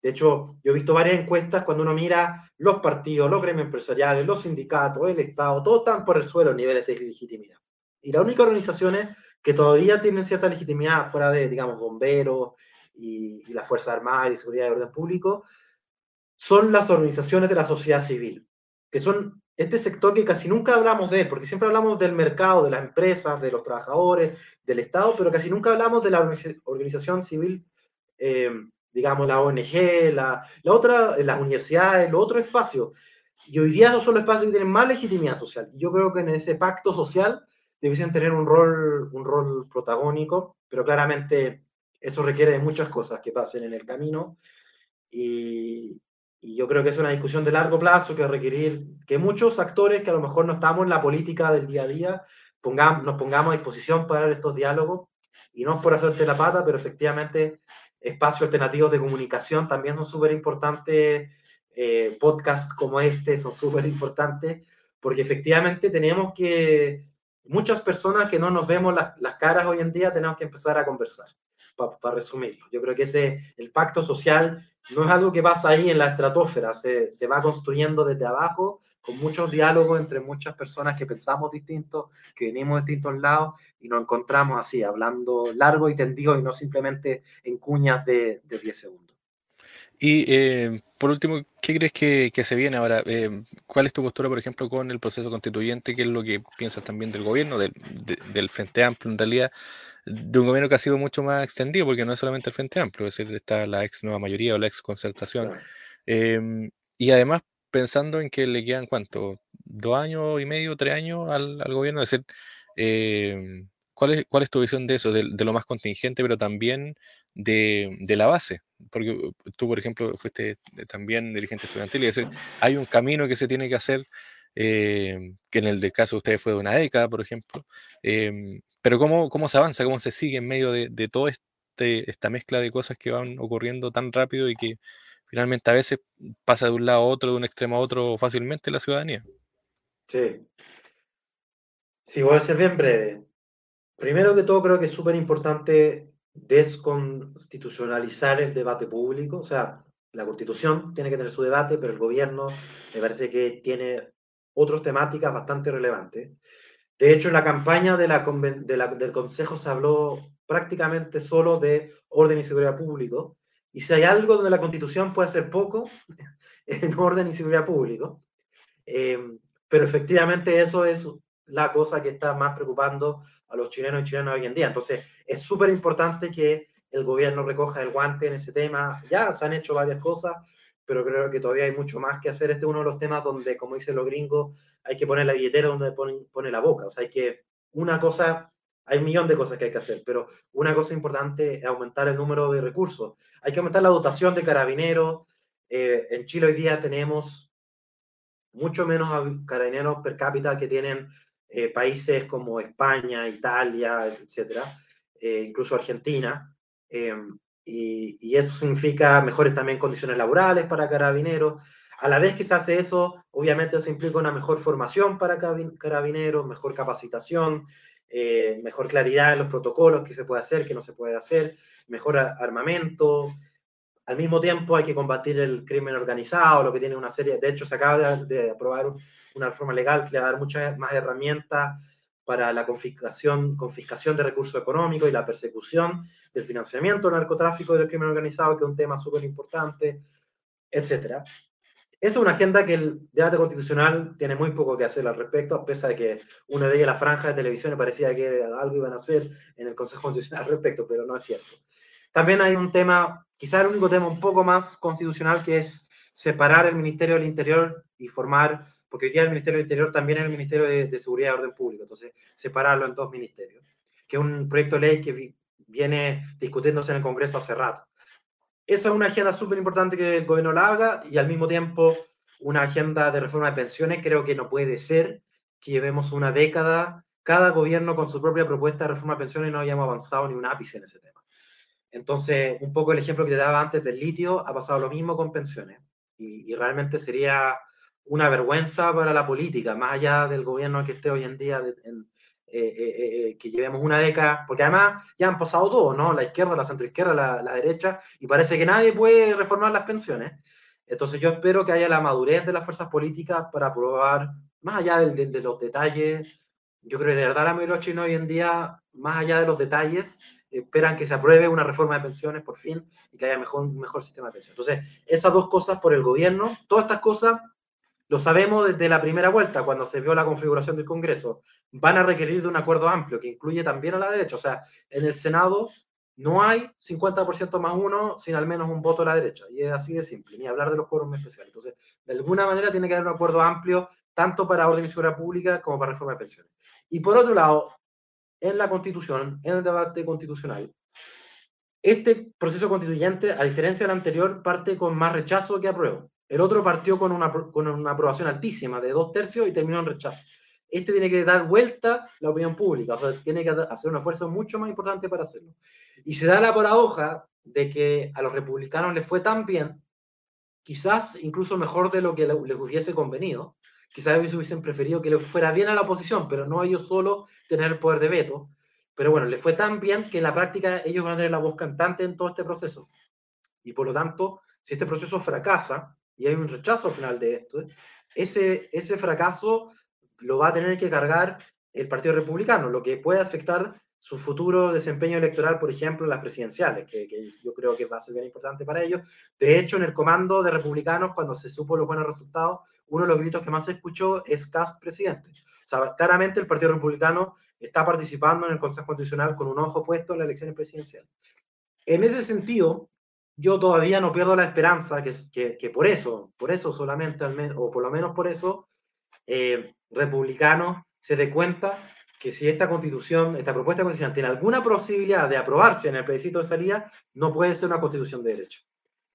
De hecho, yo he visto varias encuestas cuando uno mira los partidos, los gremios empresariales, los sindicatos, el Estado, todos están por el suelo niveles de legitimidad. Y las únicas organizaciones que todavía tienen cierta legitimidad fuera de, digamos, bomberos y, y las Fuerzas Armadas y Seguridad de Orden Público, son las organizaciones de la sociedad civil, que son este sector que casi nunca hablamos de él, porque siempre hablamos del mercado, de las empresas, de los trabajadores, del Estado, pero casi nunca hablamos de la organización civil, eh, digamos, la ONG, la, la otra, las universidades, los otros espacios. Y hoy día esos son los espacios que tienen más legitimidad social. Y yo creo que en ese pacto social debiesen tener un rol, un rol protagónico, pero claramente eso requiere de muchas cosas que pasen en el camino. Y, yo creo que es una discusión de largo plazo que va requerir que muchos actores que a lo mejor no estamos en la política del día a día nos pongamos a disposición para estos diálogos y no es por hacerte la pata, pero efectivamente espacios alternativos de comunicación también son súper importantes, eh, podcasts como este son súper importantes, porque efectivamente tenemos que, muchas personas que no nos vemos las, las caras hoy en día, tenemos que empezar a conversar, para resumirlo. Yo creo que ese, el pacto social no es algo que pasa ahí en la estratosfera, se, se, va construyendo desde abajo, con muchos diálogos entre muchas personas que pensamos distintos, que venimos de distintos lados y nos encontramos así, hablando largo y tendido y no simplemente en cuñas de, de 10 segundos. Y eh, por último, ¿qué crees que, que se viene ahora? Eh, ¿Cuál es tu postura, por ejemplo, con el proceso constituyente? ¿Qué es lo que piensas también del gobierno, del, de, del Frente Amplio en realidad? de un gobierno que ha sido mucho más extendido, porque no es solamente el Frente Amplio, es decir, está la ex nueva mayoría o la ex concertación. Em, y además, pensando en que le quedan, ¿cuánto? ¿Dos años y medio, tres años al, al gobierno? Es decir, eh, ¿cuál, es, ¿cuál es tu visión de eso, de, de lo más contingente, pero también de, de, la base? Porque tú, por ejemplo, fuiste también dirigente estudiantil, y es decir, hay un camino que se tiene que hacer. Eh, que en el de caso de ustedes fue de una década, por ejemplo, eh, pero ¿cómo, cómo se avanza, cómo se sigue en medio de, de toda este, esta mezcla de cosas que van ocurriendo tan rápido y que finalmente a veces pasa de un lado a otro, de un extremo a otro fácilmente la ciudadanía? Sí. Sí, voy a ser bien breve. Primero que todo, creo que es súper importante desconstitucionalizar el debate público. O sea, la constitución tiene que tener su debate, pero el gobierno me parece que tiene otras temáticas bastante relevantes. De hecho, en la campaña del Consejo se habló prácticamente solo de orden y seguridad público. Y si hay algo donde la Constitución puede hacer poco, en orden y seguridad público. Eh, pero efectivamente eso es la cosa que está más preocupando a los chilenos y chilenas hoy en día. Entonces, es súper importante que el gobierno recoja el guante en ese tema. Ya se han hecho varias cosas, pero creo que todavía hay mucho más que hacer. Este es uno de los temas donde, como dicen los gringos, hay que poner la billetera donde pone, la boca. O sea, hay que, una cosa, hay un millón de cosas que hay que hacer, pero una cosa importante es aumentar el número de recursos. Hay que aumentar la dotación de carabineros. Eh, en Chile hoy día tenemos mucho menos carabineros per cápita que tienen eh, países como España, Italia, etcétera, eh, incluso Argentina. Em, y, eso significa mejores también condiciones laborales para carabineros. A la vez que se hace eso, obviamente eso implica una mejor formación para carabineros, mejor capacitación, eh, mejor claridad en los protocolos, que se puede hacer, que no se puede hacer, mejor armamento. Al mismo tiempo hay que combatir el crimen organizado, lo que tiene una serie, de hecho se acaba de, de aprobar una reforma legal que le va a dar muchas más herramientas para la confiscación, confiscación de recursos económicos y la persecución del financiamiento del narcotráfico y del crimen organizado, que es un tema súper importante, etc. esa es una agenda que el debate constitucional tiene muy poco que hacer al respecto, a pesar de que uno veía la franja de televisión y parecía que algo iban a hacer en el Consejo Constitucional al respecto, pero no es cierto. También hay un tema, quizás el único tema un poco más constitucional, que es separar el Ministerio del Interior y formar, porque hoy día el Ministerio del Interior también es el Ministerio de, Seguridad y Orden Público, entonces separarlo en dos ministerios, que es un proyecto de ley que viene discutiéndose en el Congreso hace rato esa es una agenda súper importante que el gobierno la haga y al mismo tiempo una agenda de reforma de pensiones. Creo que no puede ser que llevemos una década, cada gobierno con su propia propuesta de reforma de pensiones y no hayamos avanzado ni un ápice en ese tema. Entonces, un poco el ejemplo que te daba antes del litio, ha pasado lo mismo con pensiones. Y, realmente sería una vergüenza para la política, más allá del gobierno que esté hoy en día en, eh, eh, eh, que llevemos una década, porque además ya han pasado todo, ¿no? La izquierda, la centroizquierda, la, la derecha, y parece que nadie puede reformar las pensiones. Entonces yo espero que haya la madurez de las fuerzas políticas para aprobar, más allá de, de, los detalles, yo creo que de verdad la mayoría de los chinos hoy en día, más allá de los detalles, esperan que se apruebe una reforma de pensiones por fin y que haya mejor, un mejor sistema de pensiones. Entonces, esas dos cosas por el gobierno, todas estas cosas lo sabemos desde la primera vuelta, cuando se vio la configuración del Congreso. Van a requerir de un acuerdo amplio que incluye también a la derecha. O sea, en el Senado no hay 50% más uno sin al menos un voto a la derecha. Y es así de simple, ni hablar de los quórum especiales. Entonces, de alguna manera tiene que haber un acuerdo amplio, tanto para orden y seguridad pública como para reforma de pensiones. Y por otro lado, en la Constitución, en el debate constitucional, este proceso constituyente, a diferencia del anterior, parte con más rechazo que apruebo. El otro partió con una, con una aprobación altísima de dos tercios y terminó en rechazo. Este tiene que dar vuelta la opinión pública, o sea, tiene que hacer un esfuerzo mucho más importante para hacerlo. Y se da la paradoja de que a los republicanos les fue tan bien, quizás incluso mejor de lo que les hubiese convenido, quizás ellos hubiesen preferido que les fuera bien a la oposición, pero no ellos solo tener el poder de veto. Pero bueno, les fue tan bien que en la práctica ellos van a tener la voz cantante en todo este proceso. Y por lo tanto, si este proceso fracasa, y hay un rechazo al final de esto, ese, ese fracaso lo va a tener que cargar el Partido Republicano, lo que puede afectar su futuro desempeño electoral, por ejemplo, en las presidenciales, que, yo creo que va a ser bien importante para ellos. De hecho, en el comando de republicanos, cuando se supo los buenos resultados, uno de los gritos que más se escuchó es Cast presidente. O sea, claramente el Partido Republicano está participando en el Consejo Constitucional con un ojo puesto en las elecciones presidenciales. En ese sentido, yo todavía no pierdo la esperanza que, que, por eso, por eso solamente, o por lo menos por eso, eh, republicanos se dé cuenta que si esta constitución, esta propuesta constitucional tiene alguna posibilidad de aprobarse en el plebiscito de salida, no puede ser una constitución de derecho.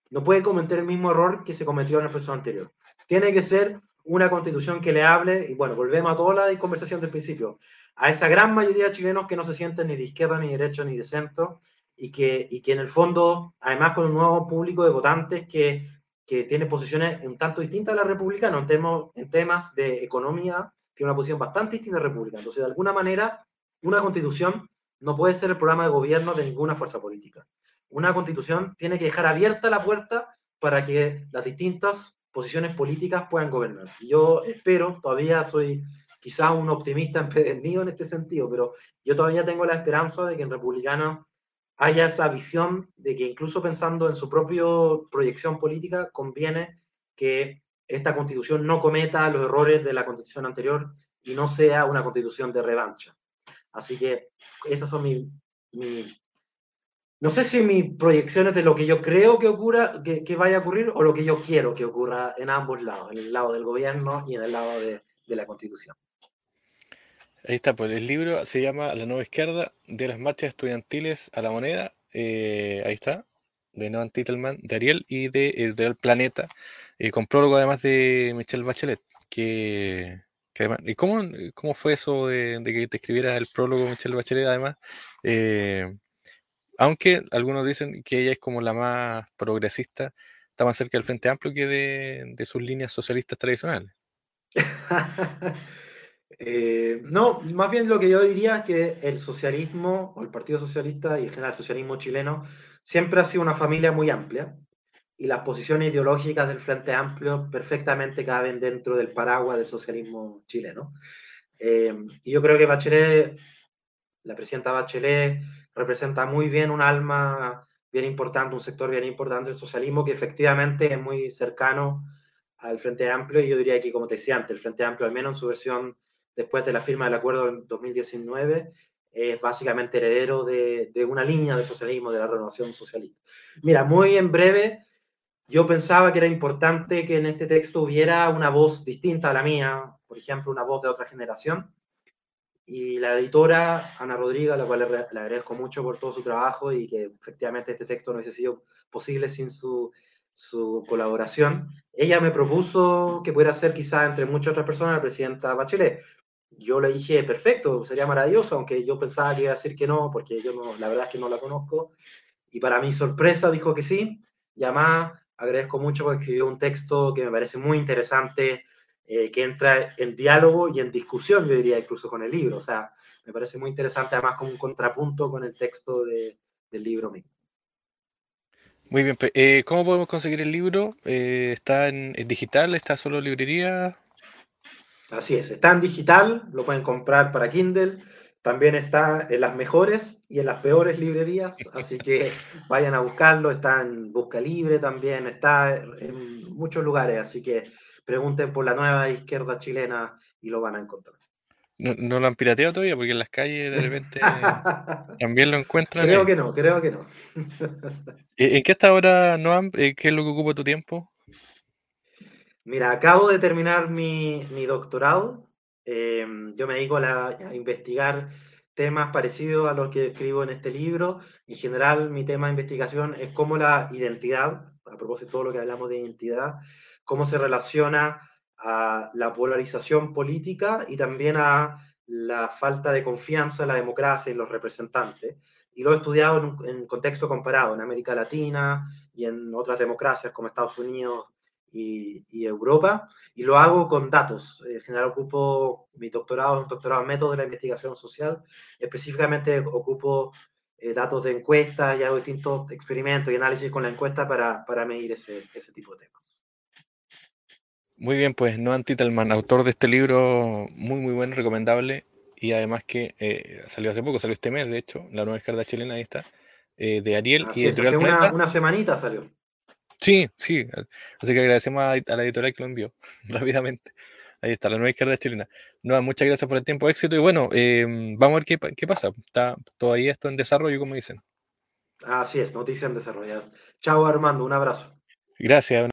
No puede cometer el mismo error que se cometió en el proceso anterior. Tiene que ser una constitución que le hable, y bueno, volvemos a toda la conversación del principio, a esa gran mayoría de chilenos que no se sienten ni de izquierda, ni de derecha, ni de centro, y que, y que en el fondo, además con un nuevo público de votantes que, que tiene posiciones un tanto distintas a la republicana en, temas en temas de economía, tiene una posición bastante distinta a la republicana. Entonces, de alguna manera, una constitución no puede ser el programa de gobierno de ninguna fuerza política. Una constitución tiene que dejar abierta la puerta para que las distintas posiciones políticas puedan gobernar. Yo espero, todavía soy quizá un optimista empedernido en este sentido, pero yo todavía tengo la esperanza de que en republicano haya esa visión de que incluso pensando en su propia proyección política, conviene que esta constitución no cometa los errores de la constitución anterior y no sea una constitución de revancha. Así que esas son mis, no sé si mis proyecciones de lo que yo creo que ocurra, que, vaya a ocurrir o lo que yo quiero que ocurra en ambos lados, en el lado del gobierno y en el lado de la constitución. Ahí está, pues el libro se llama La Nueva Izquierda, de las marchas estudiantiles a la moneda. Eh, ahí está, de Noam Titelman, de Ariel y de Planeta, eh, con prólogo además de Michelle Bachelet. Que, ¿Y cómo, cómo fue eso de, que te escribiera el prólogo Michelle Bachelet además? Eh, aunque algunos dicen que ella es como la más progresista, está más cerca del Frente Amplio que de, de sus líneas socialistas tradicionales. Eh, no, más bien lo que yo diría es que el socialismo, o el Partido Socialista y en general el socialismo chileno, siempre ha sido una familia muy amplia y las posiciones ideológicas del Frente Amplio perfectamente caben dentro del paraguas del socialismo chileno. Eh, y yo creo que Bachelet, la presidenta Bachelet, representa muy bien un alma bien importante, un sector bien importante del socialismo que efectivamente es muy cercano al Frente Amplio y yo diría que, como te decía antes, el Frente Amplio, al menos en su versión después de la firma del acuerdo en 2019, es básicamente heredero de, una línea de socialismo, de la renovación socialista. Mira, muy en breve, yo pensaba que era importante que en este texto hubiera una voz distinta a la mía, por ejemplo, una voz de otra generación. Y la editora Ana Rodríguez, a la cual le, agradezco mucho por todo su trabajo y que efectivamente este texto no hubiese sido posible sin su, su colaboración, ella me propuso que pudiera ser quizá entre muchas otras personas la presidenta Bachelet yo le dije, perfecto, sería maravilloso, aunque yo pensaba que iba a decir que no, porque yo no, la verdad es que no la conozco. Y para mi sorpresa dijo que sí. Y además agradezco mucho porque escribió un texto que me parece muy interesante, eh, que entra en diálogo y en discusión, yo diría, incluso con el libro. O sea, me parece muy interesante, además como un contrapunto con el texto de, del libro mismo. Muy bien, eh, ¿cómo podemos conseguir el libro? Eh, ¿Está en, digital? ¿Está solo en librería? Así es, está en digital, lo pueden comprar para Kindle, también está en las mejores y en las peores librerías, así que vayan a buscarlo, está en Busca Libre también, está en muchos lugares, así que pregunten por la nueva izquierda chilena y lo van a encontrar. No, no lo han pirateado todavía porque en las calles de repente también lo encuentran. Creo que no, creo que no. ¿En qué está ahora, Noam? ¿Qué es lo que ocupa tu tiempo? Mira, acabo de terminar mi, mi doctorado. Eh, yo me dedico a, la, a, investigar temas parecidos a los que escribo en este libro. En general, mi tema de investigación es cómo la identidad, a propósito de todo lo que hablamos de identidad, cómo se relaciona a la polarización política y también a la falta de confianza en la democracia y en los representantes. Y lo he estudiado en, un, en contexto comparado, en América Latina y en otras democracias como Estados Unidos y, y, Europa, y lo hago con datos. En general ocupo mi doctorado, un doctorado en métodos de la investigación social, específicamente ocupo eh, datos de encuestas y hago distintos experimentos y análisis con la encuesta para, para medir ese, ese tipo de temas. Muy bien, pues Noam Titelman, autor de este libro muy, muy bueno, recomendable, y además que eh, salió hace poco, salió este mes, de hecho, la nueva izquierda chilena, ahí está, eh, de Ariel Así y es, hace una, una semanita salió. Sí, sí. Así que agradecemos a, la editorial que lo envió rápidamente. Ahí está, la nueva izquierda chilena. No, muchas gracias por el tiempo, éxito. Y bueno, eh, vamos a ver qué, qué, pasa. Está todavía esto en desarrollo, como dicen. Así es, noticia en desarrollo. Chao, Armando, un abrazo. Gracias.